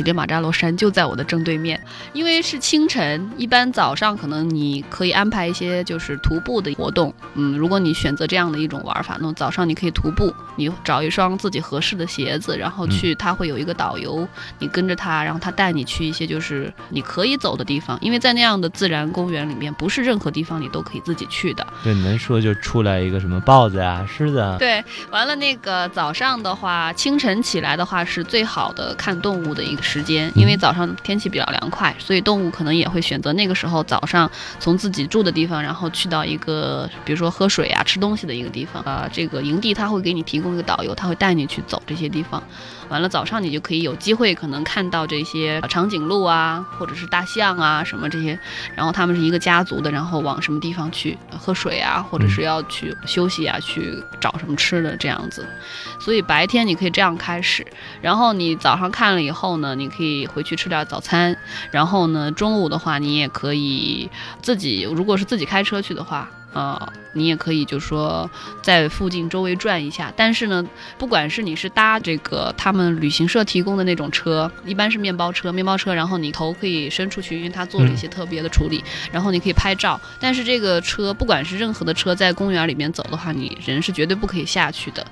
乞力马扎罗山就在我的正对面。因为是清晨，一般早上可能你可以安排一些就是徒步的活动。嗯，如果你选择这样的一种玩法，那早上你可以徒步，你找一双自己合适的鞋子，然后去，他会有一个导游，你跟着他，然后他带你去一些就是你可以走的地方。因为在那样的自然公园里面，不是任何地方你都可以自己去的。对，你们说就出来一个什么豹子啊、狮子啊？对，完了那个早上的话，清晨起来的话是最好的看动物的一个时间，因为早上天气比较凉快，所以动物可能也会选择那个时候早上从自己住的地方，然后去到一个比如说喝水啊、吃东西的一个地方啊。这个营地他会给你提供一个导游，他会带你去走这些地方。完了早上你就可以有机会可能看到这些长颈鹿啊，或者是大象啊什么这些，然后他们是一个家族的，然后往什么地方去喝水啊，或者是要去休息啊，去找什么吃的这样子。所以白天你可以这样开始，然后你早上看了以后呢，你可以回去吃点早餐，然后呢中午的话你也可以自己，如果是自己开车去的话。呃，你也可以就说在附近周围转一下，但是呢，不管是你是搭这个他们旅行社提供的那种车，一般是面包车，面包车，然后你头可以伸出去，因为它做了一些特别的处理，然后你可以拍照。但是这个车不管是任何的车，在公园里面走的话，你人是绝对不可以下去的。